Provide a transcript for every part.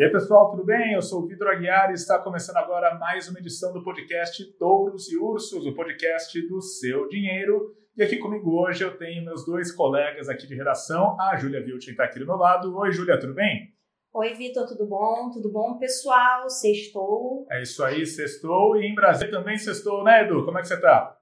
E aí, pessoal, tudo bem? Eu sou o Vitor Aguiar e está começando agora mais uma edição do podcast Touros e Ursos, o podcast do seu dinheiro. E aqui comigo hoje eu tenho meus dois colegas aqui de redação, a Júlia Viltin está aqui do meu lado. Oi, Júlia, tudo bem? Oi, Vitor, tudo bom? Tudo bom, pessoal? Sextou. É isso aí, sextou. E em Brasília também sextou, né, Edu? Como é que você está?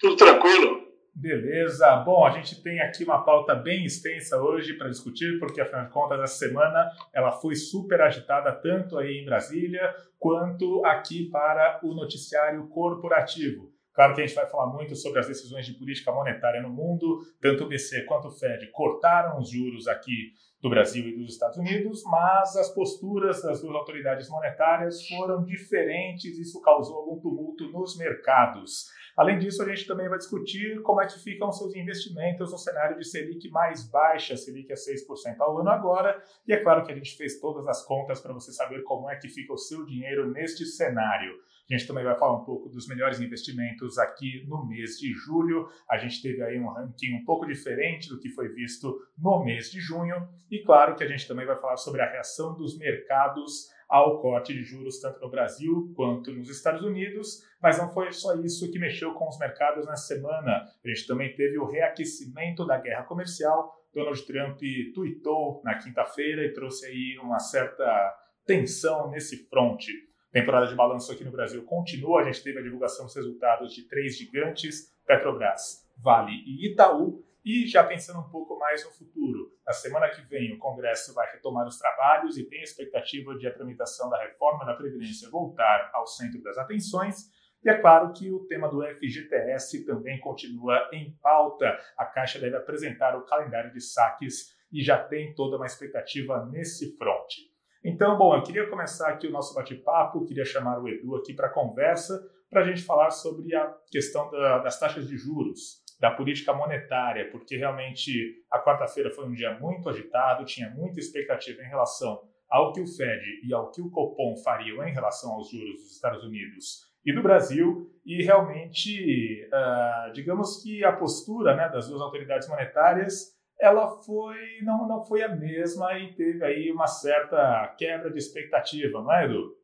Tudo tranquilo. Beleza. Bom, a gente tem aqui uma pauta bem extensa hoje para discutir, porque afinal de contas essa semana ela foi super agitada tanto aí em Brasília quanto aqui para o noticiário corporativo. Claro que a gente vai falar muito sobre as decisões de política monetária no mundo, tanto o BC quanto o Fed cortaram os juros aqui do Brasil e dos Estados Unidos, mas as posturas das duas autoridades monetárias foram diferentes, isso causou algum tumulto nos mercados. Além disso, a gente também vai discutir como é que ficam seus investimentos no cenário de Selic mais baixa, Selic é 6% ao ano agora, e é claro que a gente fez todas as contas para você saber como é que fica o seu dinheiro neste cenário. A gente também vai falar um pouco dos melhores investimentos aqui no mês de julho. A gente teve aí um ranking um pouco diferente do que foi visto no mês de junho. E claro que a gente também vai falar sobre a reação dos mercados ao corte de juros tanto no Brasil quanto nos Estados Unidos, mas não foi só isso que mexeu com os mercados na semana. A gente também teve o reaquecimento da guerra comercial. Donald Trump tweetou na quinta-feira e trouxe aí uma certa tensão nesse fronte. Temporada de balanço aqui no Brasil continua. A gente teve a divulgação dos resultados de três gigantes: Petrobras, Vale e Itaú. E já pensando um pouco mais no futuro, na semana que vem o Congresso vai retomar os trabalhos e tem a expectativa de a tramitação da reforma da Previdência voltar ao centro das atenções. E é claro que o tema do FGTS também continua em pauta. A Caixa deve apresentar o calendário de saques e já tem toda uma expectativa nesse fronte. Então, bom, eu queria começar aqui o nosso bate-papo, queria chamar o Edu aqui para conversa, para a gente falar sobre a questão da, das taxas de juros da política monetária, porque realmente a quarta-feira foi um dia muito agitado, tinha muita expectativa em relação ao que o Fed e ao que o Copom fariam em relação aos juros dos Estados Unidos e do Brasil, e realmente, uh, digamos que a postura né, das duas autoridades monetárias ela foi não, não foi a mesma e teve aí uma certa quebra de expectativa, não é, Edu?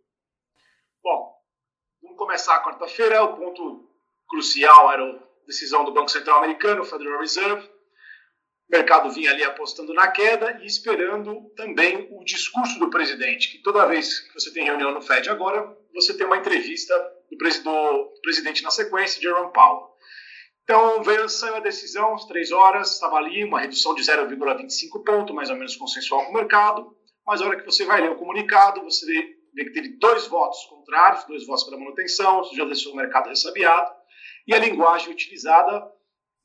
Bom, vamos começar a quarta-feira. O ponto crucial era o decisão do Banco Central Americano, Federal Reserve. O mercado vinha ali apostando na queda e esperando também o discurso do presidente, que toda vez que você tem reunião no Fed agora, você tem uma entrevista do, presidente na sequência, Jerome Powell. Então veio, saiu a decisão, às três horas, estava ali, uma redução de 0,25 ponto, mais ou menos consensual com o mercado, mas a hora que você vai ler o comunicado, você vê, vê que teve dois votos contrários, dois votos para manutenção, já deixou o mercado ressabiado, e a linguagem utilizada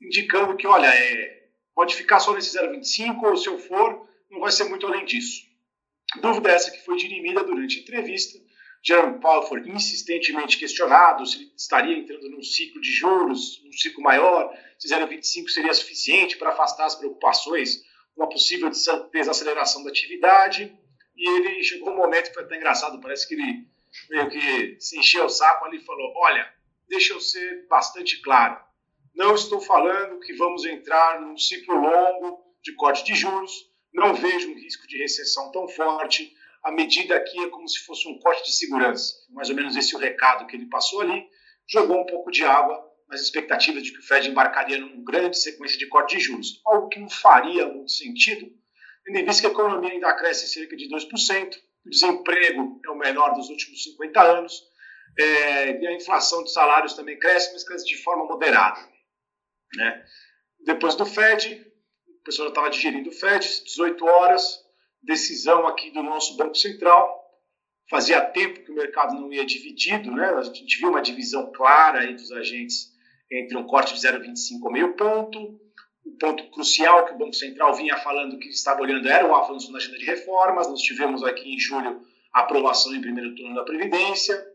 indicando que, olha, é, pode ficar só nesse 0,25 ou se eu for, não vai ser muito além disso. Dúvida essa que foi dirimida durante a entrevista. Jerome Powell insistentemente questionado se ele estaria entrando num ciclo de juros, num ciclo maior, se 0,25 seria suficiente para afastar as preocupações com uma possível desaceleração da atividade. E ele chegou um momento que foi até engraçado, parece que ele meio que se encheu o saco ali e falou: Olha, deixa eu ser bastante claro. Não estou falando que vamos entrar num ciclo longo de corte de juros, não vejo um risco de recessão tão forte. A medida aqui é como se fosse um corte de segurança. Mais ou menos esse é o recado que ele passou ali. Jogou um pouco de água nas expectativas de que o Fed embarcaria numa grande sequência de corte de juros, algo que não faria muito sentido, tendo em vista que a economia ainda cresce cerca de 2%, o desemprego é o menor dos últimos 50 anos, é, e a inflação de salários também cresce, mas cresce de forma moderada. Né? Depois do Fed, o pessoal já estava digerindo o Fed, 18 horas, decisão aqui do nosso Banco Central. Fazia tempo que o mercado não ia dividido, né? a gente viu uma divisão clara aí dos agentes entre um corte de 0,25 ao meio ponto. O ponto crucial que o Banco Central vinha falando que estava olhando era o avanço na agenda de reformas. Nós tivemos aqui em julho a aprovação em primeiro turno da Previdência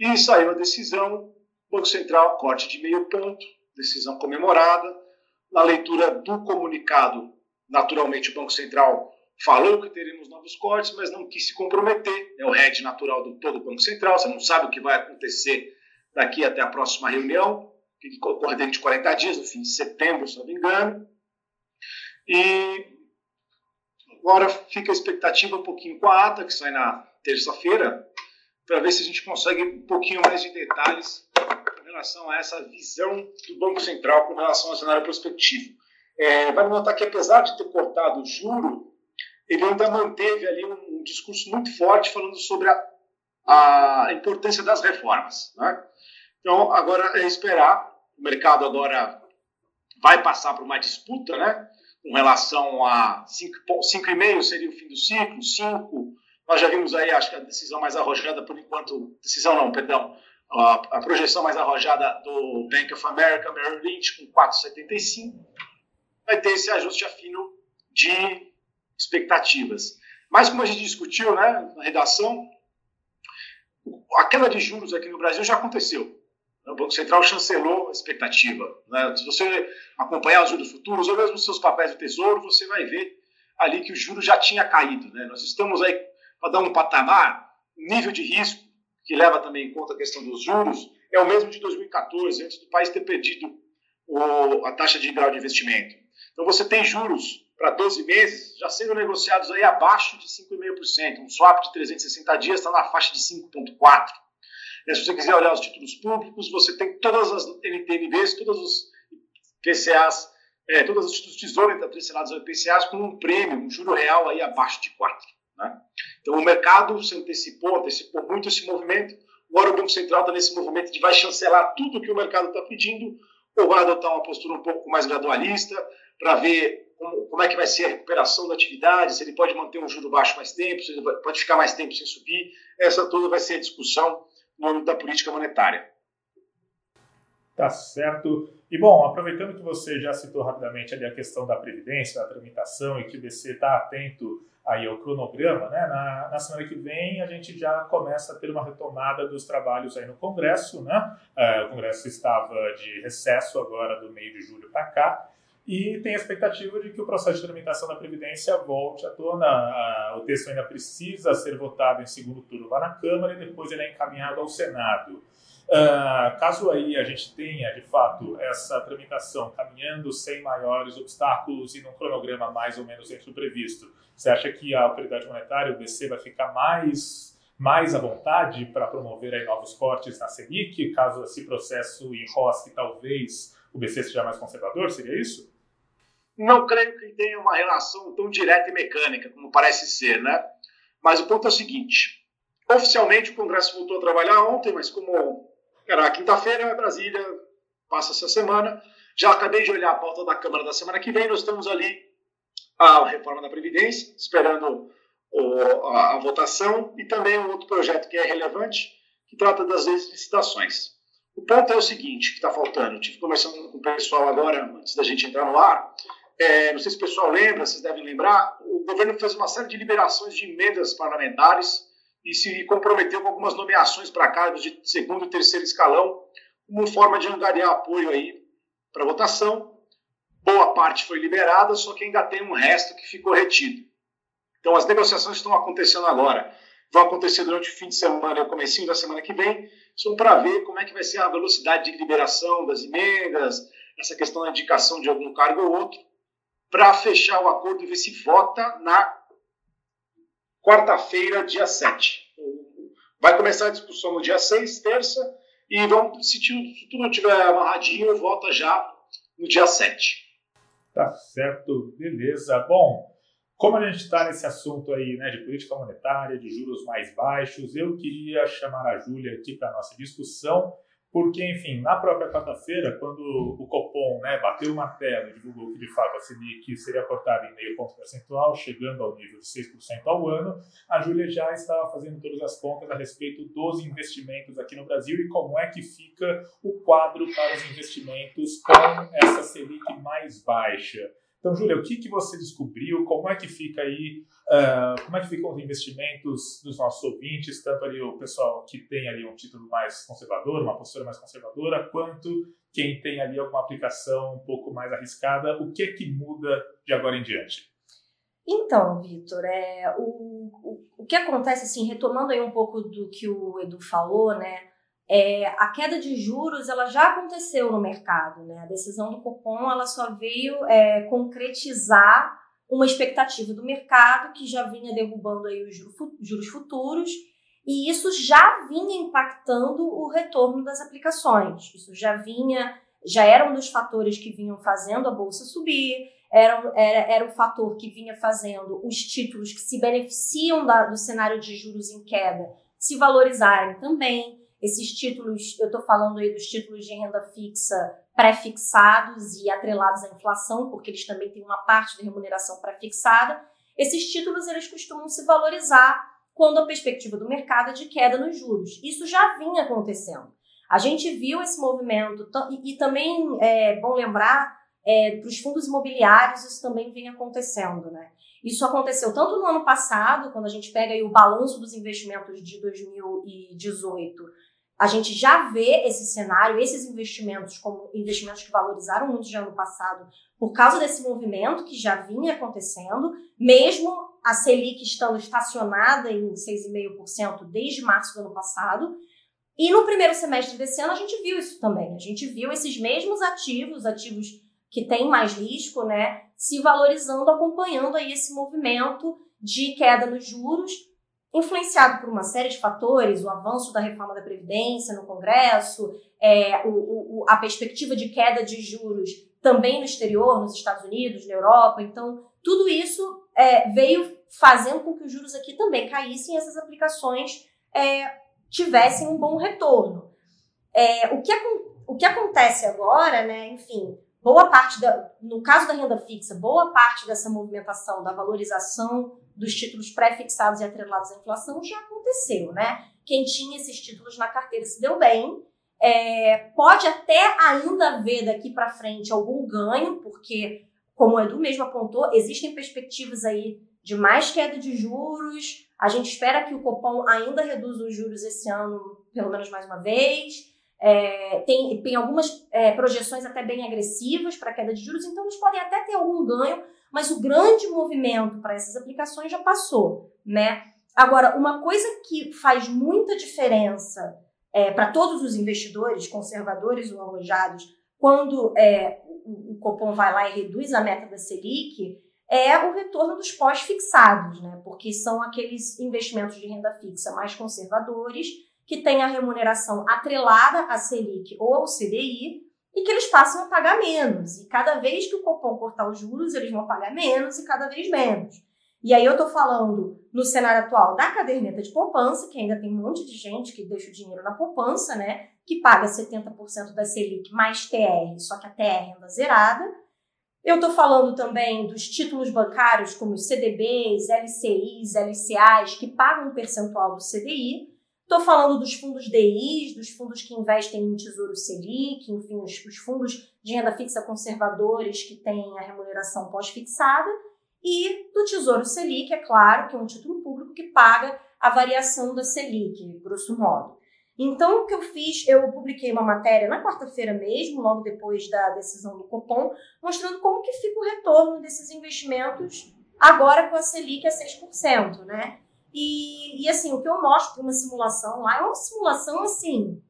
e saiu a decisão, Banco Central, corte de meio ponto, decisão comemorada. Na leitura do comunicado, naturalmente o Banco Central falou que teremos novos cortes, mas não quis se comprometer. É o head natural do todo o Banco Central, você não sabe o que vai acontecer daqui até a próxima reunião, que ocorre dentro de 40 dias, no fim de setembro, se não me engano. E agora fica a expectativa um pouquinho com a ata, que sai na terça-feira, para ver se a gente consegue um pouquinho mais de detalhes em relação a essa visão do Banco Central com relação ao cenário prospectivo. É, notar que, apesar de ter cortado o juro, ele ainda manteve ali um, um discurso muito forte falando sobre a, a importância das reformas. Né? Então, agora é esperar. O mercado agora vai passar por uma disputa, né? Com relação a 5,5 seria o fim do ciclo, 5 nós já vimos aí, acho que a decisão mais arrojada, por enquanto, decisão não, perdão, a, a projeção mais arrojada do Bank of America, Merrill Lynch, com 4,75, vai ter esse ajuste afino de expectativas. Mas, como a gente discutiu né, na redação, a queda de juros aqui no Brasil já aconteceu. O Banco Central chancelou a expectativa. Né? Se você acompanhar os juros futuros, ou mesmo os seus papéis do Tesouro, você vai ver ali que o juro já tinha caído. Né? Nós estamos aí para dar um patamar, nível de risco, que leva também em conta a questão dos juros, é o mesmo de 2014, antes do país ter perdido o, a taxa de grau de investimento. Então você tem juros para 12 meses já sendo negociados aí abaixo de 5,5%. Um swap de 360 dias está na faixa de 5,4%. Se você quiser olhar os títulos públicos, você tem todas as NTNBs, todos os PCAs, é, todos os títulos tesouro atrelados ao IPCAs com um prêmio, um juro real aí abaixo de 4%. Né? Então o mercado se antecipou, antecipou muito esse movimento. Agora o Banco Central está nesse movimento de vai chancelar tudo que o mercado está pedindo ou vai adotar uma postura um pouco mais gradualista para ver como, como, é que vai ser a recuperação da atividade, se ele pode manter um juro baixo mais tempo, se ele pode ficar mais tempo sem subir. Essa toda vai ser a discussão no âmbito da política monetária. Tá certo. E bom, aproveitando que você já citou rapidamente ali a questão da previdência, da tramitação e que o BC está atento aí ao cronograma, né? Na, na, semana que vem a gente já começa a ter uma retomada dos trabalhos aí no Congresso, né? É, o Congresso estava de recesso agora do meio de julho para cá e tem a expectativa de que o processo de tramitação da Previdência volte à tona. o texto ainda precisa ser votado em segundo turno lá na Câmara e depois ele é encaminhado ao Senado. Uh, caso aí a gente tenha, de fato, essa tramitação caminhando sem maiores obstáculos e num cronograma mais ou menos dentro do previsto, você acha que a autoridade monetária, o BC, vai ficar mais, mais à vontade para promover aí novos cortes na Selic, caso esse processo enrosque, talvez o BC seja mais conservador? Seria isso? Não creio que tenha uma relação tão direta e mecânica como parece ser, né? Mas o ponto é o seguinte: oficialmente o Congresso voltou a trabalhar ontem, mas como era quinta-feira, é Brasília, passa essa semana. Já acabei de olhar a pauta da Câmara da semana que vem, nós estamos ali a reforma da Previdência, esperando o, a, a, votação, e também um outro projeto que é relevante, que trata das licitações. O ponto é o seguinte, que está faltando, estive conversando com o pessoal agora, antes da gente entrar no ar, é, não sei se o pessoal lembra, vocês devem lembrar, o governo fez uma série de liberações de emendas parlamentares e se comprometeu com algumas nomeações para cargos de segundo e terceiro escalão, como forma de angariar apoio aí para votação. Boa parte foi liberada, só que ainda tem um resto que ficou retido. Então as negociações estão acontecendo agora. Vão acontecer durante o fim de semana e o comecinho da semana que vem, são para ver como é que vai ser a velocidade de liberação das emendas, essa questão da indicação de algum cargo ou outro, para fechar o acordo e ver se vota na quarta-feira, dia 7. Vai começar a discussão no dia 6, terça, e vamos, se tudo estiver amarradinho, volta já no dia 7. Tá certo, beleza. Bom, como a gente está nesse assunto aí né, de política monetária, de juros mais baixos, eu queria chamar a Júlia aqui para nossa discussão porque, enfim, na própria quarta-feira, quando o Copom né, bateu o martelo e divulgou que, de fato, a Selic seria cortada em meio ponto percentual, chegando ao nível de 6% ao ano, a Júlia já estava fazendo todas as contas a respeito dos investimentos aqui no Brasil e como é que fica o quadro para os investimentos com essa Selic mais baixa. Então, Júlia, o que, que você descobriu? Como é que fica aí, uh, como é que ficam os investimentos dos nossos ouvintes, tanto ali o pessoal que tem ali um título mais conservador, uma postura mais conservadora, quanto quem tem ali alguma aplicação um pouco mais arriscada? O que é que muda de agora em diante? Então, Vitor, é, o, o, o que acontece, assim, retomando aí um pouco do que o Edu falou, né? É, a queda de juros ela já aconteceu no mercado, né? A decisão do Copom ela só veio é, concretizar uma expectativa do mercado que já vinha derrubando aí os juros futuros e isso já vinha impactando o retorno das aplicações. Isso já vinha, já era um dos fatores que vinham fazendo a bolsa subir, era, era, era o fator que vinha fazendo os títulos que se beneficiam da, do cenário de juros em queda se valorizarem também. Esses títulos, eu estou falando aí dos títulos de renda fixa pré-fixados e atrelados à inflação, porque eles também têm uma parte de remuneração pré-fixada. Esses títulos eles costumam se valorizar quando a perspectiva do mercado é de queda nos juros. Isso já vinha acontecendo. A gente viu esse movimento e, também é bom lembrar é, para os fundos imobiliários isso também vem acontecendo, né? Isso aconteceu tanto no ano passado, quando a gente pega o balanço dos investimentos de 2018, a gente já vê esse cenário, esses investimentos como investimentos que valorizaram muito de ano passado por causa desse movimento que já vinha acontecendo, mesmo a Selic estando estacionada em 6,5% desde março do ano passado. E no primeiro semestre desse ano a gente viu isso também. A gente viu esses mesmos ativos, ativos que têm mais risco, né, se valorizando, acompanhando aí esse movimento de queda nos juros, influenciado por uma série de fatores, o avanço da reforma da Previdência no Congresso, é, o, o, a perspectiva de queda de juros também no exterior, nos Estados Unidos, na Europa. Então, tudo isso é, veio fazendo com que os juros aqui também caíssem e essas aplicações é, tivessem um bom retorno. É, o, que, o que acontece agora, né, enfim, boa parte, da, no caso da renda fixa, boa parte dessa movimentação da valorização dos títulos pré-fixados e atrelados à inflação já aconteceu, né? Quem tinha esses títulos na carteira se deu bem. É, pode até ainda haver daqui para frente algum ganho, porque como o Edu mesmo apontou, existem perspectivas aí de mais queda de juros. A gente espera que o Copom ainda reduza os juros esse ano, pelo menos mais uma vez. É, tem, tem algumas é, projeções até bem agressivas para queda de juros, então eles podem até ter algum ganho, mas o grande movimento para essas aplicações já passou, né? Agora, uma coisa que faz muita diferença é, para todos os investidores, conservadores ou arrojados, quando é, o Copom vai lá e reduz a meta da Selic, é o retorno dos pós-fixados, né? Porque são aqueles investimentos de renda fixa mais conservadores que têm a remuneração atrelada à Selic ou ao CDI e que eles passam a pagar menos. E cada vez que o Copom cortar os juros, eles vão pagar menos e cada vez menos. E aí eu estou falando no cenário atual da caderneta de poupança, que ainda tem um monte de gente que deixa o dinheiro na poupança, né? Que paga 70% da Selic mais TR, só que a TR anda zerada. Eu estou falando também dos títulos bancários, como os CDBs, LCIs, LCAs, que pagam um percentual do CDI. Estou falando dos fundos DIs, dos fundos que investem em Tesouro Selic, enfim, os, os fundos de renda fixa conservadores que têm a remuneração pós-fixada e do Tesouro Selic, é claro, que é um título público que paga a variação da Selic, grosso modo. Então, o que eu fiz, eu publiquei uma matéria na quarta-feira mesmo, logo depois da decisão do Copom, mostrando como que fica o retorno desses investimentos agora com a Selic a 6%, né? E, e assim, o que eu mostro para uma simulação lá é uma simulação assim,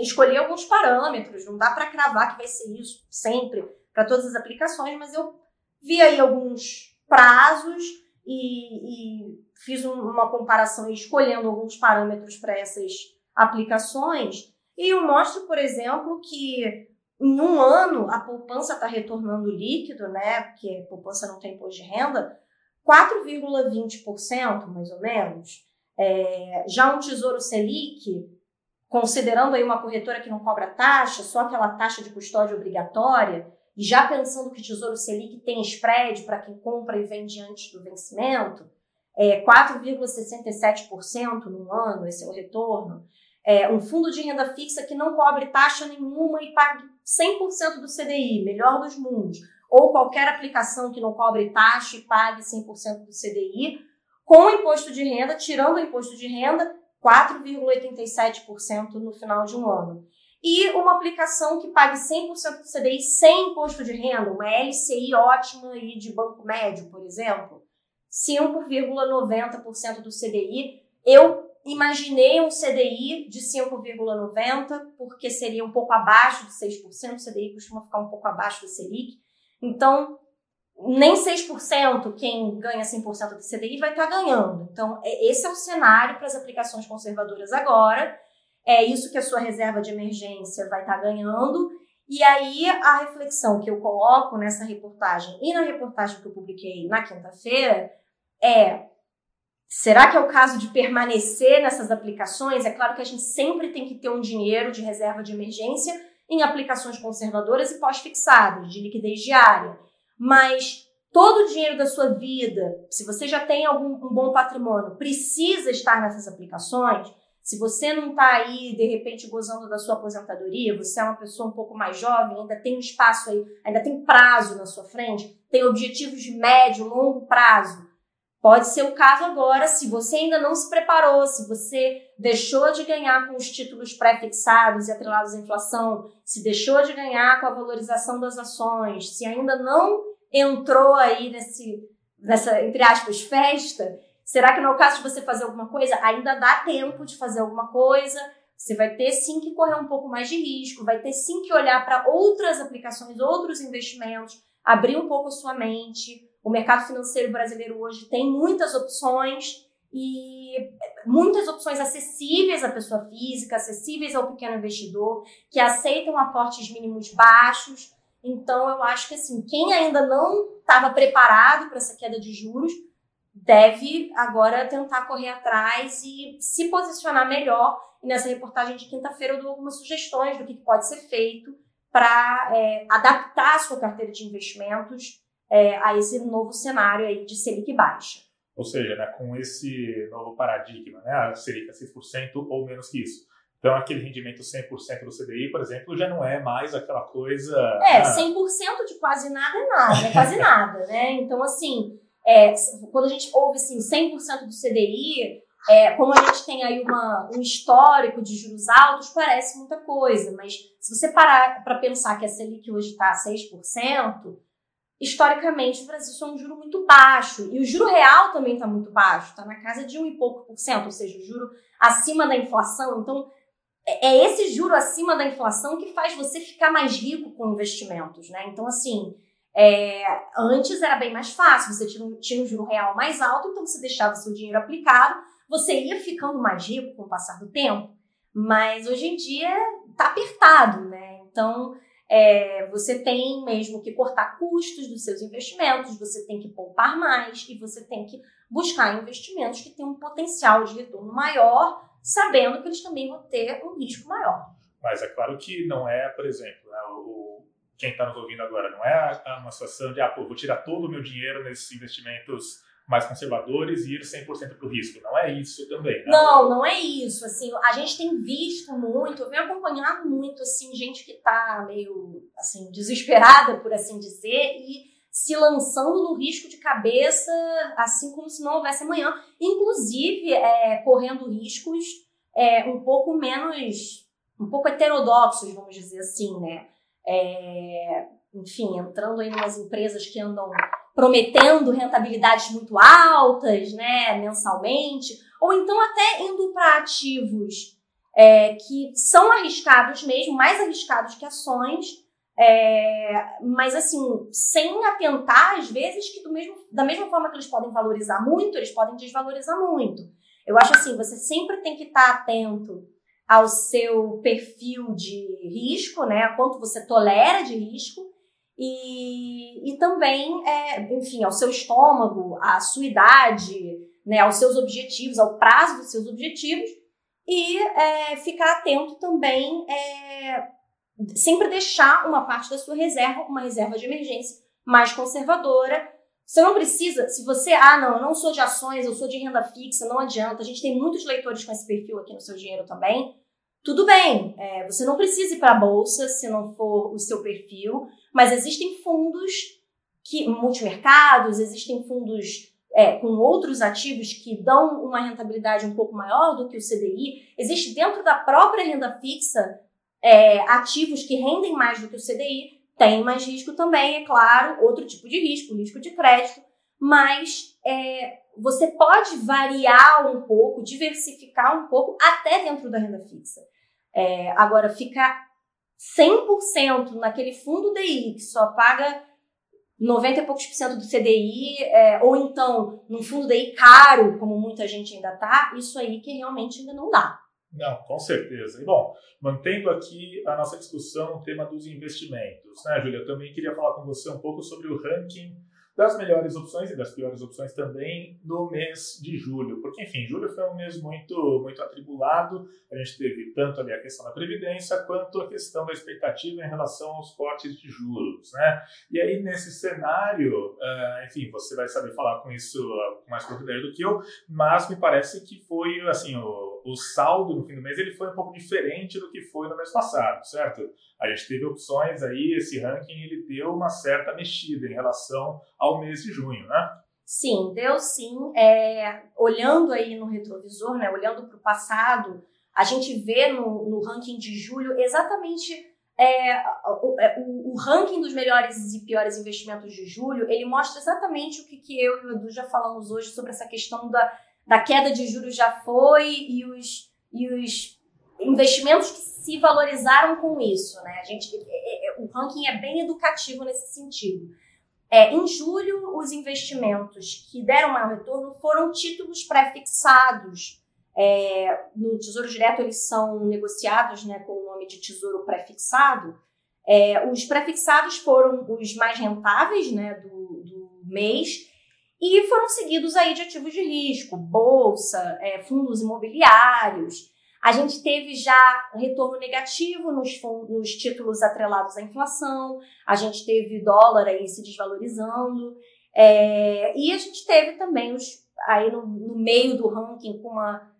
escolher alguns parâmetros, não dá para cravar que vai ser isso sempre para todas as aplicações, mas eu vi aí alguns prazos e, e fiz uma comparação escolhendo alguns parâmetros para essas aplicações. E eu mostro, por exemplo, que em um ano a poupança está retornando líquido, né? Porque a poupança não tem imposto de renda, 4,20% mais ou menos. É, já um Tesouro Selic, considerando aí uma corretora que não cobra taxa, só aquela taxa de custódia obrigatória, e já pensando que Tesouro Selic tem spread para quem compra e vende antes do vencimento, é 4,67% no ano, esse é o retorno. É um fundo de renda fixa que não cobre taxa nenhuma e pague 100% do CDI, melhor dos mundos. Ou qualquer aplicação que não cobre taxa e pague 100% do CDI, com imposto de renda, tirando o imposto de renda, 4,87% no final de um ano e uma aplicação que pague 100% do CDI sem imposto de renda, uma LCI ótima e de banco médio, por exemplo, 5,90% do CDI. Eu imaginei um CDI de 5,90%, porque seria um pouco abaixo de 6%, o CDI costuma ficar um pouco abaixo do Selic. Então, nem 6% quem ganha 100% do CDI vai estar tá ganhando. Então, é, esse é o cenário para as aplicações conservadoras agora. É isso que a sua reserva de emergência vai estar tá ganhando. E aí, a reflexão que eu coloco nessa reportagem e na reportagem que eu publiquei na quinta-feira é: será que é o caso de permanecer nessas aplicações? É claro que a gente sempre tem que ter um dinheiro de reserva de emergência em aplicações conservadoras e pós-fixadas, de liquidez diária. Mas todo o dinheiro da sua vida, se você já tem algum um bom patrimônio, precisa estar nessas aplicações. Se você não está aí, de repente, gozando da sua aposentadoria, você é uma pessoa um pouco mais jovem, ainda tem um espaço aí, ainda tem prazo na sua frente, tem objetivos de médio, longo prazo. Pode ser o caso agora, se você ainda não se preparou, se você deixou de ganhar com os títulos pré-fixados e atrelados à inflação, se deixou de ganhar com a valorização das ações, se ainda não entrou aí nesse, nessa, entre aspas, festa, será que no caso de você fazer alguma coisa, ainda dá tempo de fazer alguma coisa? Você vai ter sim que correr um pouco mais de risco, vai ter sim que olhar para outras aplicações, outros investimentos, abrir um pouco a sua mente o mercado financeiro brasileiro hoje tem muitas opções e muitas opções acessíveis à pessoa física, acessíveis ao pequeno investidor, que aceitam aportes mínimos baixos. Então, eu acho que assim, quem ainda não estava preparado para essa queda de juros deve agora tentar correr atrás e se posicionar melhor. E nessa reportagem de quinta-feira eu dou algumas sugestões do que pode ser feito para é, adaptar a sua carteira de investimentos é, a esse novo cenário aí de Selic baixa. Ou seja, né, com esse novo paradigma, né, a Selic a 6% ou menos que isso. Então, aquele rendimento 100% do CDI, por exemplo, já não é mais aquela coisa... É, 100% ah, de quase nada é nada, é quase nada, né? Então, assim, é, quando a gente ouve, assim, 100% do CDI, é, como a gente tem aí uma, um histórico de juros altos, parece muita coisa, mas se você parar para pensar que a Selic hoje está a 6%, historicamente o Brasil é um juro muito baixo. E o juro real também está muito baixo, está na casa de um e pouco por cento, ou seja, o juro acima da inflação. Então, é, é esse juro acima da inflação que faz você ficar mais rico com investimentos, né? Então, assim, é, antes era bem mais fácil, você tinha um, tinha um juro real mais alto, então você deixava seu dinheiro aplicado, você ia ficando mais rico com o passar do tempo. Mas hoje em dia tá apertado, né? Então, é, você tem mesmo que cortar custos dos seus investimentos, você tem que poupar mais e você tem que buscar investimentos que tenham um potencial de retorno maior, sabendo que eles também vão ter um risco maior. Mas é claro que não é, por exemplo, né, o, quem está nos ouvindo agora, não é uma situação de, ah, pô, vou tirar todo o meu dinheiro nesses investimentos mais conservadores e ir 100% para o risco. Não é isso também, né? Não, não é isso. Assim, a gente tem visto muito, eu venho acompanhando muito, assim, gente que está meio, assim, desesperada, por assim dizer, e se lançando no risco de cabeça, assim como se não houvesse amanhã. Inclusive, é, correndo riscos é, um pouco menos, um pouco heterodoxos, vamos dizer assim, né? É, enfim, entrando em umas empresas que andam prometendo rentabilidades muito altas, né, mensalmente, ou então até indo para ativos é, que são arriscados mesmo, mais arriscados que ações, é, mas assim, sem atentar, às vezes, que mesmo, da mesma forma que eles podem valorizar muito, eles podem desvalorizar muito. Eu acho assim, você sempre tem que estar atento ao seu perfil de risco, né? A quanto você tolera de risco e, e também, é, enfim, ao seu estômago, à sua idade, né, aos seus objetivos, ao prazo dos seus objetivos, e é, ficar atento também, é, sempre deixar uma parte da sua reserva, uma reserva de emergência mais conservadora. Você não precisa, se você, ah, não, eu não sou de ações, eu sou de renda fixa, não adianta. A gente tem muitos leitores com esse perfil aqui no seu dinheiro também. Tudo bem, é, você não precisa ir para a bolsa se não for o seu perfil, mas existem fundos que multimercados, existem fundos é, com outros ativos que dão uma rentabilidade um pouco maior do que o CDI. Existe dentro da própria renda fixa é, ativos que rendem mais do que o CDI, tem mais risco também, é claro, outro tipo de risco, risco de crédito, mas é, você pode variar um pouco, diversificar um pouco até dentro da renda fixa. É, agora, ficar 100% naquele fundo DI que só paga 90 e poucos por cento do CDI, é, ou então num fundo DI caro, como muita gente ainda tá, isso aí que realmente ainda não dá. Não, com certeza. E bom, mantendo aqui a nossa discussão no tema dos investimentos, né, Júlia? Eu também queria falar com você um pouco sobre o ranking das melhores opções e das piores opções também no mês de julho, porque enfim, julho foi um mês muito muito atribulado. A gente teve tanto ali a questão da previdência quanto a questão da expectativa em relação aos cortes de juros, né? E aí nesse cenário, uh, enfim, você vai saber falar com isso com mais propriedade do que eu, mas me parece que foi assim o, o saldo no fim do mês ele foi um pouco diferente do que foi no mês passado, certo? A gente teve opções aí, esse ranking ele deu uma certa mexida em relação ao mês de junho, né? Sim, deu sim. É, olhando aí no retrovisor, né, olhando para o passado, a gente vê no, no ranking de julho exatamente é, o, é, o, o, ranking dos melhores e piores investimentos de julho, ele mostra exatamente o que, que eu e o Edu já falamos hoje sobre essa questão da, da queda de juros já foi e os, e os investimentos que se valorizaram com isso, né? A gente, é, é, é, o ranking é bem educativo nesse sentido. É, em julho, os investimentos que deram maior retorno foram títulos pré-fixados. É, no Tesouro Direto, eles são negociados né, com o nome de Tesouro Pré-fixado. É, os pré-fixados foram os mais rentáveis né, do, do mês e foram seguidos aí de ativos de risco, bolsa, é, fundos imobiliários. A gente teve já retorno negativo nos, nos títulos atrelados à inflação, a gente teve dólar aí se desvalorizando, é, e a gente teve também os, aí no, no meio do ranking com uma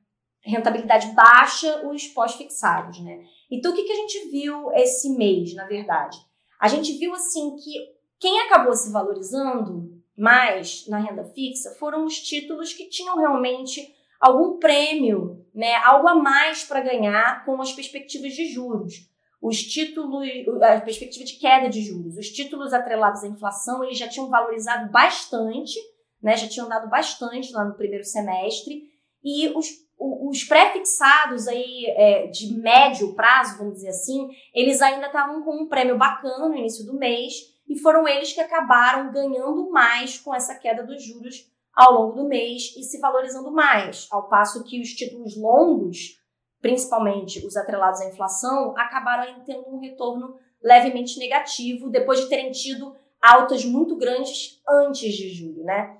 rentabilidade baixa, os pós-fixados, né? Então, o que, que a gente viu esse mês, na verdade? A gente viu, assim, que quem acabou se valorizando mais na renda fixa foram os títulos que tinham realmente algum prêmio, né, algo a mais para ganhar com as perspectivas de juros. Os títulos, a perspectiva de queda de juros, os títulos atrelados à inflação, eles já tinham valorizado bastante, né, já tinham dado bastante lá no primeiro semestre, e os, os pré-fixados aí é, de médio prazo, vamos dizer assim, eles ainda estavam com um prêmio bacana no início do mês, e foram eles que acabaram ganhando mais com essa queda dos juros ao longo do mês e se valorizando mais, ao passo que os títulos longos, principalmente os atrelados à inflação, acabaram tendo um retorno levemente negativo depois de terem tido altas muito grandes antes de julho, né?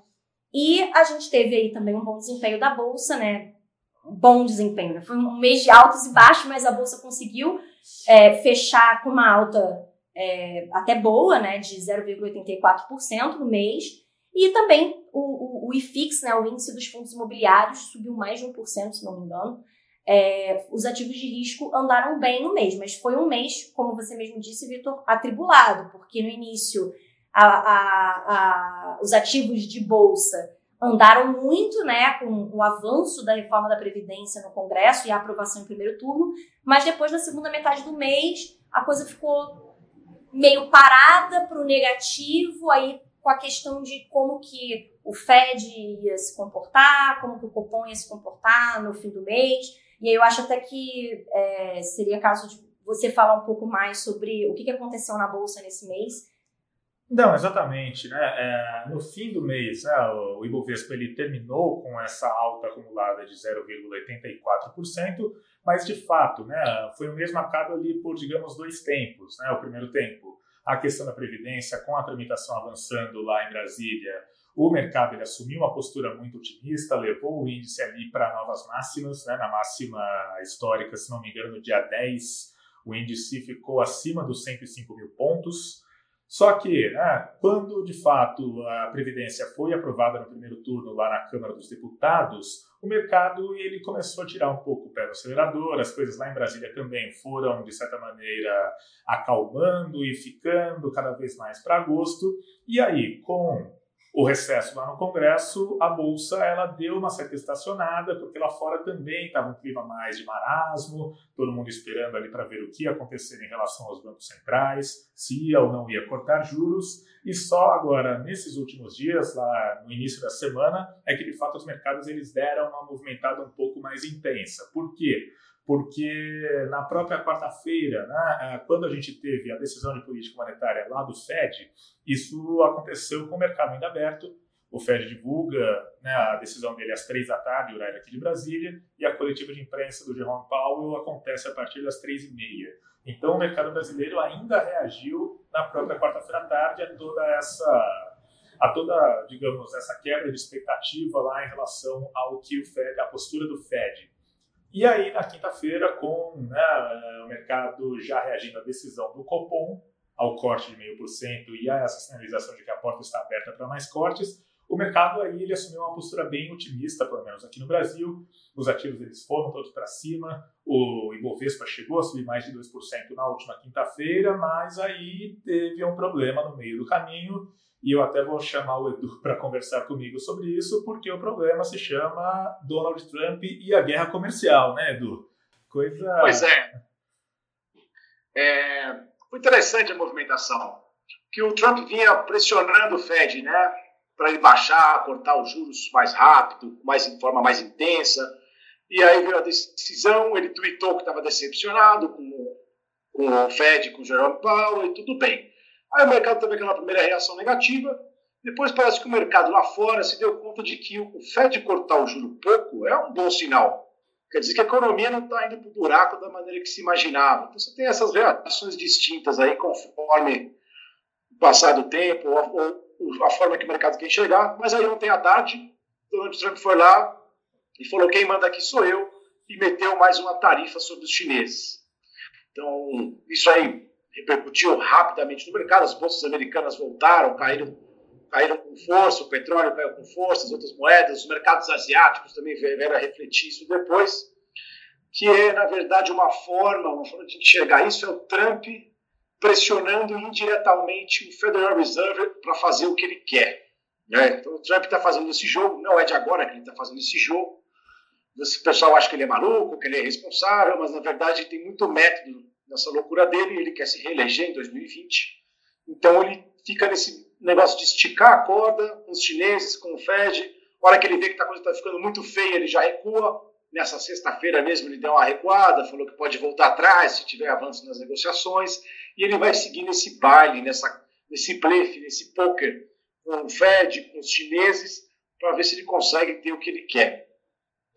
E a gente teve aí também um bom desempenho da bolsa, né? bom desempenho. Né? Foi um mês de altos e baixos, mas a bolsa conseguiu é, fechar com uma alta é, até boa, né, de 0,84% no mês. E também o, o, o IFIX, né, o índice dos fundos imobiliários, subiu mais de 1%, se não me engano. É, os ativos de risco andaram bem no mês, mas foi um mês, como você mesmo disse, Vitor, atribulado, porque no início a, a, a, os ativos de bolsa andaram muito, né, com o avanço da reforma da Previdência no Congresso e a aprovação em primeiro turno, mas depois da segunda metade do mês a coisa ficou meio parada para o negativo, aí com a questão de como que o Fed ia se comportar, como que o Copom ia se comportar no fim do mês. E aí eu acho até que é, seria caso de você falar um pouco mais sobre o que, aconteceu na Bolsa nesse mês. Não, exatamente. Né? É, no fim do mês, né, o Ibovespa ele terminou com essa alta acumulada de 0,84%, mas de fato né, foi o mesmo marcado ali por, digamos, dois tempos. Né? O primeiro tempo, a questão da Previdência, com a tramitação avançando lá em Brasília, o mercado ele assumiu uma postura muito otimista, levou o índice ali para novas máximas, né? na máxima histórica, se não me engano, no dia 10, o índice ficou acima dos 105 mil pontos. Só que, né, quando de fato a Previdência foi aprovada no primeiro turno lá na Câmara dos Deputados, o mercado ele começou a tirar um pouco o pé do acelerador, as coisas lá em Brasília também foram, de certa maneira, acalmando e ficando cada vez mais para agosto. E aí, com o recesso lá no Congresso, a bolsa ela deu uma certa estacionada, porque lá fora também estava um clima mais de marasmo, todo mundo esperando ali para ver o que ia acontecer em relação aos bancos centrais, se ia ou não ia cortar juros, e só agora, nesses últimos dias, lá no início da semana, é que de fato os mercados eles deram uma movimentada um pouco mais intensa. Por quê? Porque na própria quarta-feira, né, é, quando a gente teve a decisão de política monetária lá do Fed, isso aconteceu com o mercado ainda aberto. O Fed divulga né, a decisão dele às três da tarde, horário aqui de Brasília, e a coletiva de imprensa do Jerome Powell acontece a partir das três e meia. Então, o mercado brasileiro ainda reagiu na própria quarta-feira à tarde a toda essa a toda, digamos, essa quebra de expectativa lá em relação ao que o Fed, a postura do Fed e aí, na quinta-feira, com né, o mercado já reagindo à decisão do Copom, ao corte de 0,5% e a essa sinalização de que a porta está aberta para mais cortes, o mercado aí ele assumiu uma postura bem otimista, pelo menos aqui no Brasil. Os ativos eles foram todos para cima. O Ibovespa chegou a subir mais de 2% na última quinta-feira, mas aí teve um problema no meio do caminho e eu até vou chamar o Edu para conversar comigo sobre isso, porque o problema se chama Donald Trump e a guerra comercial, né, Edu? Coisa. Pois é. é foi interessante a movimentação. Que o Trump vinha pressionando o Fed, né? Para ele baixar, cortar os juros mais rápido, mais, de forma mais intensa. E aí veio a decisão, ele tweetou que estava decepcionado com, com o Fed, com o Jerome Powell, e tudo bem. Aí o mercado teve aquela primeira reação negativa, depois parece que o mercado lá fora se deu conta de que o Fed cortar o juro pouco é um bom sinal. Quer dizer que a economia não está indo para o buraco da maneira que se imaginava. Então você tem essas reações distintas aí conforme o passar do tempo, ou, ou a forma que o mercado quer enxergar. Mas aí ontem à tarde, Donald Trump foi lá e falou: quem manda aqui sou eu, e meteu mais uma tarifa sobre os chineses. Então, isso aí repercutiu rapidamente no mercado, as bolsas americanas voltaram, caíram, caíram com força, o petróleo caiu com força, as outras moedas, os mercados asiáticos também vieram a refletir isso depois, que é, na verdade, uma forma, uma forma de enxergar isso, é o Trump pressionando indiretamente o Federal Reserve para fazer o que ele quer. Né? Então, o Trump está fazendo esse jogo, não é de agora que ele está fazendo esse jogo, o pessoal acha que ele é maluco, que ele é irresponsável, mas na verdade tem muito método nessa loucura dele, ele quer se reeleger em 2020. Então ele fica nesse negócio de esticar a corda com os chineses, com o Fed. A hora que ele vê que a coisa está ficando muito feia, ele já recua. Nessa sexta-feira mesmo ele deu uma recuada, falou que pode voltar atrás se tiver avanço nas negociações. E ele vai seguir nesse baile, nessa, nesse blefe, nesse poker com o Fed, com os chineses, para ver se ele consegue ter o que ele quer.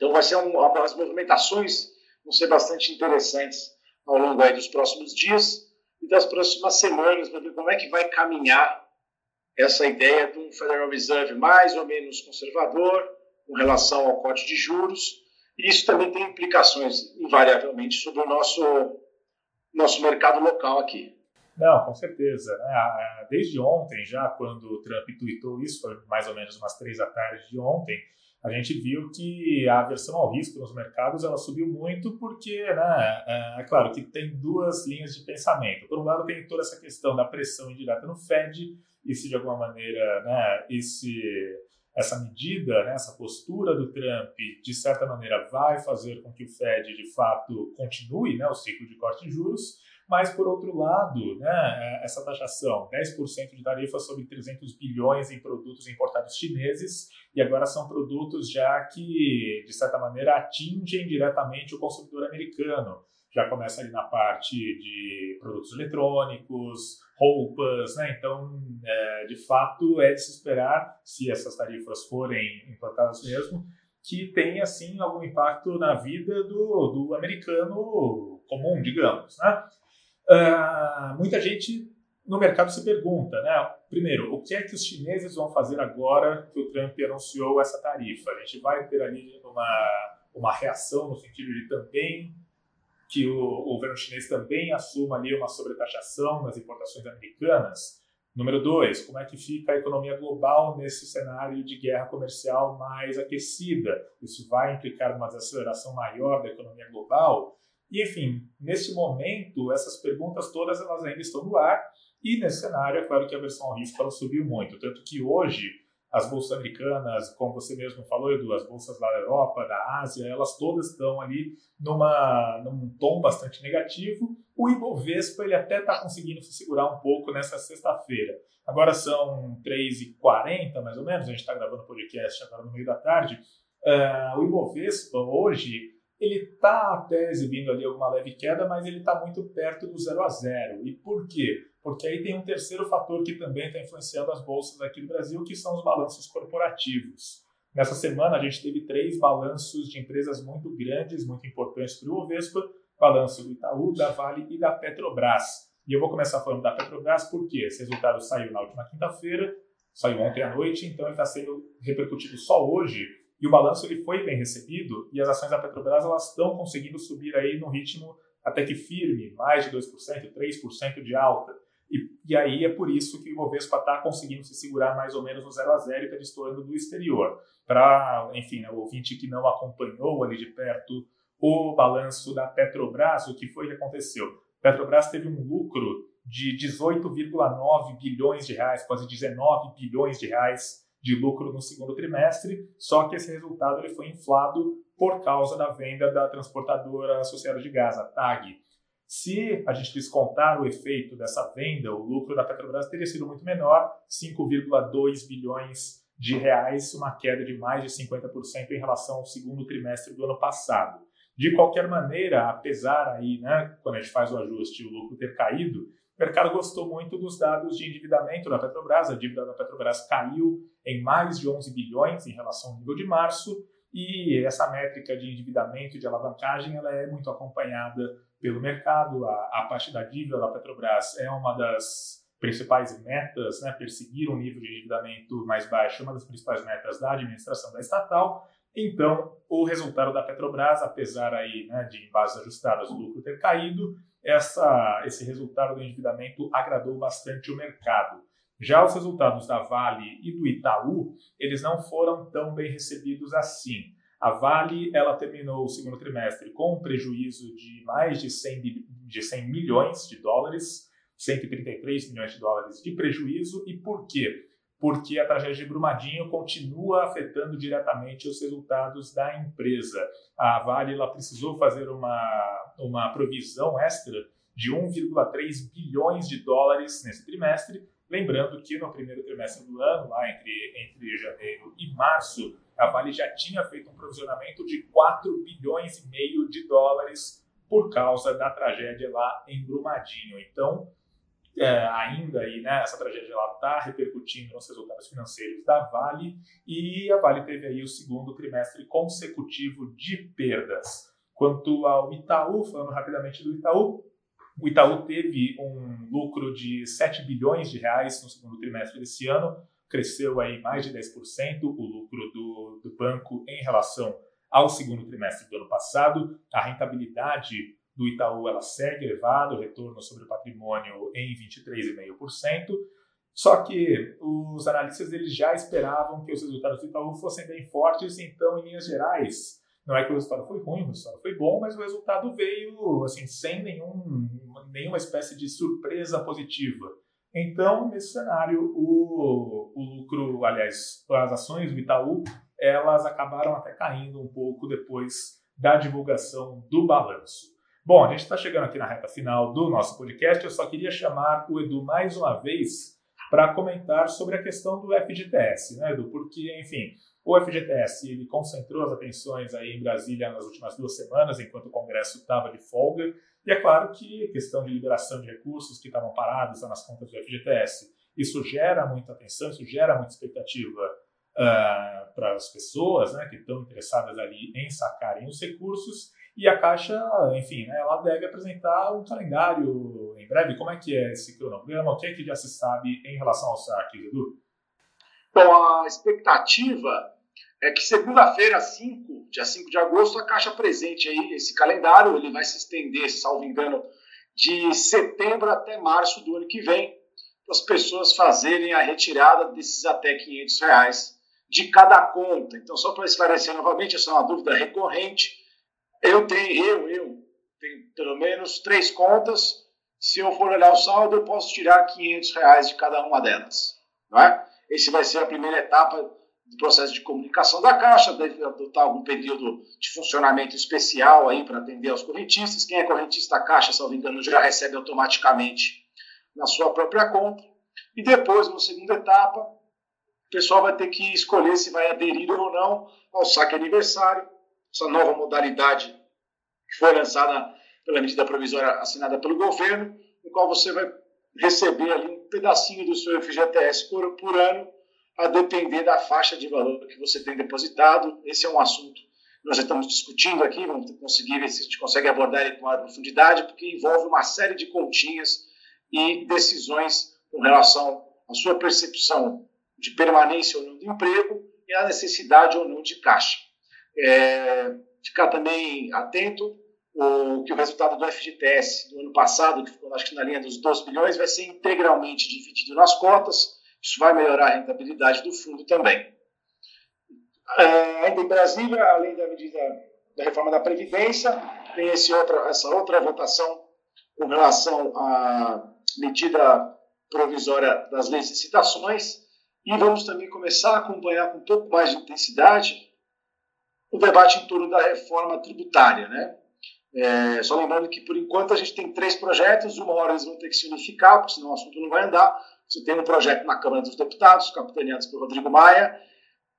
Então vai ser um, as movimentações vão ser bastante interessantes ao longo aí dos próximos dias e das próximas semanas, para ver como é que vai caminhar essa ideia de um Federal Reserve mais ou menos conservador com relação ao corte de juros. E isso também tem implicações, invariavelmente, sobre o nosso, nosso mercado local aqui. Não, com certeza. Né? Desde ontem, já quando o Trump tweetou isso, foi mais ou menos umas três da tarde de ontem, a gente viu que a aversão ao risco nos mercados ela subiu muito porque, né, é, é, claro que tem duas linhas de pensamento. Por um lado, tem toda essa questão da pressão indireta no Fed, e se de alguma maneira né, esse, essa medida, né, essa postura do Trump, de certa maneira, vai fazer com que o Fed, de fato, continue né, o ciclo de corte de juros. Mas, por outro lado, né, é, essa taxação, 10% de tarifa sobre 300 bilhões em produtos importados chineses, e agora são produtos já que, de certa maneira, atingem diretamente o consumidor americano. Já começa ali na parte de produtos eletrônicos, roupas, né? Então, é, de fato, é de se esperar, se essas tarifas forem implantadas mesmo, que tenha, assim, algum impacto na vida do, do americano comum, digamos, né? Uh, muita gente no mercado se pergunta, né? Primeiro, o que é que os chineses vão fazer agora que o Trump anunciou essa tarifa? A gente vai ter ali uma, uma reação no sentido de também que o, o governo chinês também assuma ali uma sobretaxação nas importações americanas? Número dois, como é que fica a economia global nesse cenário de guerra comercial mais aquecida? Isso vai implicar uma desaceleração maior da economia global? E, enfim, nesse momento, essas perguntas todas elas ainda estão no ar. E nesse cenário, é claro que a versão ao risco ela subiu muito. Tanto que hoje, as bolsas americanas, como você mesmo falou, Edu, as bolsas da Europa, da Ásia, elas todas estão ali numa, num tom bastante negativo. O Ibovespa ele até está conseguindo se segurar um pouco nessa sexta-feira. Agora são 3h40, mais ou menos, a gente está gravando o podcast agora no meio da tarde. Uh, o Ibovespa hoje ele está até exibindo ali alguma leve queda, mas ele está muito perto do zero a zero. E por quê? Porque aí tem um terceiro fator que também está influenciando as bolsas aqui no Brasil, que são os balanços corporativos. Nessa semana, a gente teve três balanços de empresas muito grandes, muito importantes para o Bovespa, balanço do Itaú, da Vale e da Petrobras. E eu vou começar falando da Petrobras porque esse resultado saiu na última quinta-feira, saiu ontem à noite, então ele está sendo repercutido só hoje. E o balanço ele foi bem recebido e as ações da Petrobras elas estão conseguindo subir aí no ritmo até que firme, mais de 2%, 3% de alta. E, e, aí é por isso que o Bovespa está conseguindo se segurar mais ou menos no 0 a 0 e está destoando do exterior. Para, enfim, né, o ouvinte que não acompanhou ali de perto o balanço da Petrobras, o que foi que aconteceu? Petrobras teve um lucro de 18,9 bilhões de reais, quase 19 bilhões de reais de lucro no segundo trimestre, só que esse resultado ele foi inflado por causa da venda da transportadora associada de gás, a TAG. Se a gente descontar o efeito dessa venda, o lucro da Petrobras teria sido muito menor, 5,2 bilhões de reais, uma queda de mais de 50% em relação ao segundo trimestre do ano passado. De qualquer maneira, apesar aí, né, quando a gente faz o ajuste, o lucro ter caído, o mercado gostou muito dos dados de endividamento da Petrobras. A dívida da Petrobras caiu em mais de 11 bilhões em relação ao nível de março. E essa métrica de endividamento e de alavancagem ela é muito acompanhada pelo mercado. A, a parte da dívida da Petrobras é uma das principais metas, né, perseguir um nível de endividamento mais baixo, uma das principais metas da administração da estatal. Então, o resultado da Petrobras, apesar aí, né, de em bases ajustadas o lucro ter caído, essa, esse resultado do endividamento agradou bastante o mercado. Já os resultados da Vale e do Itaú, eles não foram tão bem recebidos assim. A Vale ela terminou o segundo trimestre com um prejuízo de mais de 100, de 100 milhões de dólares, 133 milhões de dólares de prejuízo. E por quê? Porque a tragédia de Brumadinho continua afetando diretamente os resultados da empresa. A Vale ela precisou fazer uma, uma provisão extra de 1,3 bilhões de dólares nesse trimestre, lembrando que no primeiro trimestre do ano, lá entre, entre janeiro e março, a Vale já tinha feito um provisionamento de 4 bilhões e meio de dólares por causa da tragédia lá em Brumadinho. Então, é, ainda aí, né, essa tragédia está repercutindo nos resultados financeiros da Vale e a Vale teve aí o segundo trimestre consecutivo de perdas. Quanto ao Itaú, falando rapidamente do Itaú, o Itaú teve um lucro de 7 bilhões de reais no segundo trimestre desse ano, cresceu aí mais de 10% o lucro do, do banco em relação ao segundo trimestre do ano passado. A rentabilidade do Itaú ela segue elevada, o retorno sobre o patrimônio em 23,5%. Só que os analistas eles já esperavam que os resultados do Itaú fossem bem fortes, então, em linhas gerais, não é que o resultado foi ruim, o resultado foi bom, mas o resultado veio assim sem nenhum, nenhuma espécie de surpresa positiva. Então, nesse cenário, o, o lucro, aliás, as ações do Itaú, elas acabaram até caindo um pouco depois da divulgação do balanço. Bom, a gente está chegando aqui na reta final do nosso podcast. Eu só queria chamar o Edu mais uma vez para comentar sobre a questão do FGTS, né, Edu? Porque, enfim, o FGTS ele concentrou as atenções aí em Brasília nas últimas duas semanas, enquanto o Congresso estava de folga. E é claro que a questão de liberação de recursos que estavam parados nas contas do FGTS, isso gera muita atenção, isso gera muita expectativa uh, para as pessoas né, que estão interessadas ali em sacarem os recursos. E a Caixa, enfim, né, ela deve apresentar um calendário em breve. Como é que é esse cronograma? O que é que já se sabe em relação ao saque, Edu? Bom, a expectativa é que segunda-feira, 5, dia 5 de agosto, a Caixa apresente aí esse calendário. Ele vai se estender, salvo engano, de setembro até março do ano que vem, para as pessoas fazerem a retirada desses até 500 reais de cada conta. Então, só para esclarecer novamente, essa é uma dúvida recorrente eu tenho, eu, eu, tenho pelo menos três contas. Se eu for olhar o saldo, eu posso tirar 500 reais de cada uma delas. Não é? Esse vai ser a primeira etapa do processo de comunicação da Caixa, deve adotar algum período de funcionamento especial aí para atender aos correntistas. Quem é correntista da Caixa, me engano, já recebe automaticamente na sua própria conta. E depois, na segunda etapa, pessoal vai ter que escolher se vai aderir ou não ao saque aniversário essa nova modalidade que foi lançada pela medida provisória assinada pelo governo, no qual você vai receber ali um pedacinho do seu FGTS por, por ano, a depender da faixa de valor que você tem depositado. Esse é um assunto que nós estamos discutindo aqui, vamos conseguir ver se a gente consegue abordar ele com maior profundidade, porque envolve uma série de continhas e decisões com relação à sua percepção de permanência ou não do emprego e a necessidade ou não de caixa. É, ficar também atento o, que o resultado do FGTS do ano passado, que ficou acho que na linha dos 12 bilhões, vai ser integralmente dividido nas cotas. Isso vai melhorar a rentabilidade do fundo também. É, ainda em Brasília, além da medida da reforma da Previdência, tem esse outra, essa outra votação com relação à medida provisória das leis de citações. E vamos também começar a acompanhar com um pouco mais de intensidade o debate em torno da reforma tributária. Né? É, só lembrando que, por enquanto, a gente tem três projetos, uma hora eles vão ter que se unificar, porque senão o assunto não vai andar. Você tem um projeto na Câmara dos Deputados, capitaneado por Rodrigo Maia,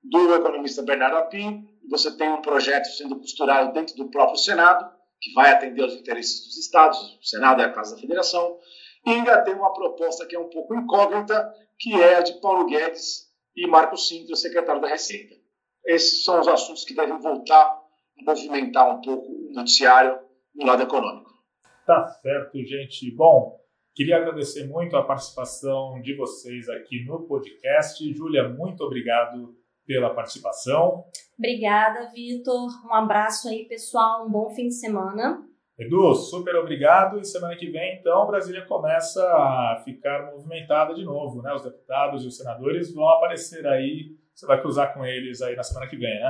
do economista Bernardo Apim, você tem um projeto sendo costurado dentro do próprio Senado, que vai atender aos interesses dos estados, o Senado é a Casa da Federação, e ainda tem uma proposta que é um pouco incógnita, que é a de Paulo Guedes e Marco Sintra, secretário da Receita. Esses são os assuntos que devem voltar a movimentar um pouco o noticiário no lado econômico. Tá certo, gente. Bom, queria agradecer muito a participação de vocês aqui no podcast. Júlia, muito obrigado pela participação. Obrigada, Vitor. Um abraço aí, pessoal. Um bom fim de semana. Edu, super obrigado. E semana que vem, então, Brasília começa a ficar movimentada de novo, né? Os deputados e os senadores vão aparecer aí. Você vai cruzar com eles aí na semana que vem, né?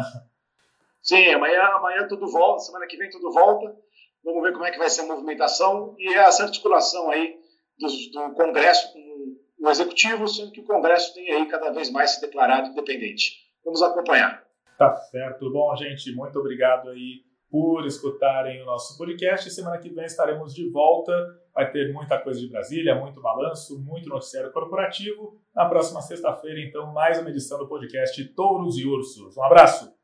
Sim, amanhã, amanhã tudo volta, semana que vem tudo volta. Vamos ver como é que vai ser a movimentação e essa articulação aí do, do Congresso com o Executivo, sendo que o Congresso tem aí cada vez mais se declarado independente. Vamos acompanhar. Tá certo. Bom, gente, muito obrigado aí por escutarem o nosso podcast. Semana que vem estaremos de volta. Vai ter muita coisa de Brasília, muito balanço, muito noticiário corporativo. Na próxima sexta-feira, então, mais uma edição do podcast Touros e Ursos. Um abraço!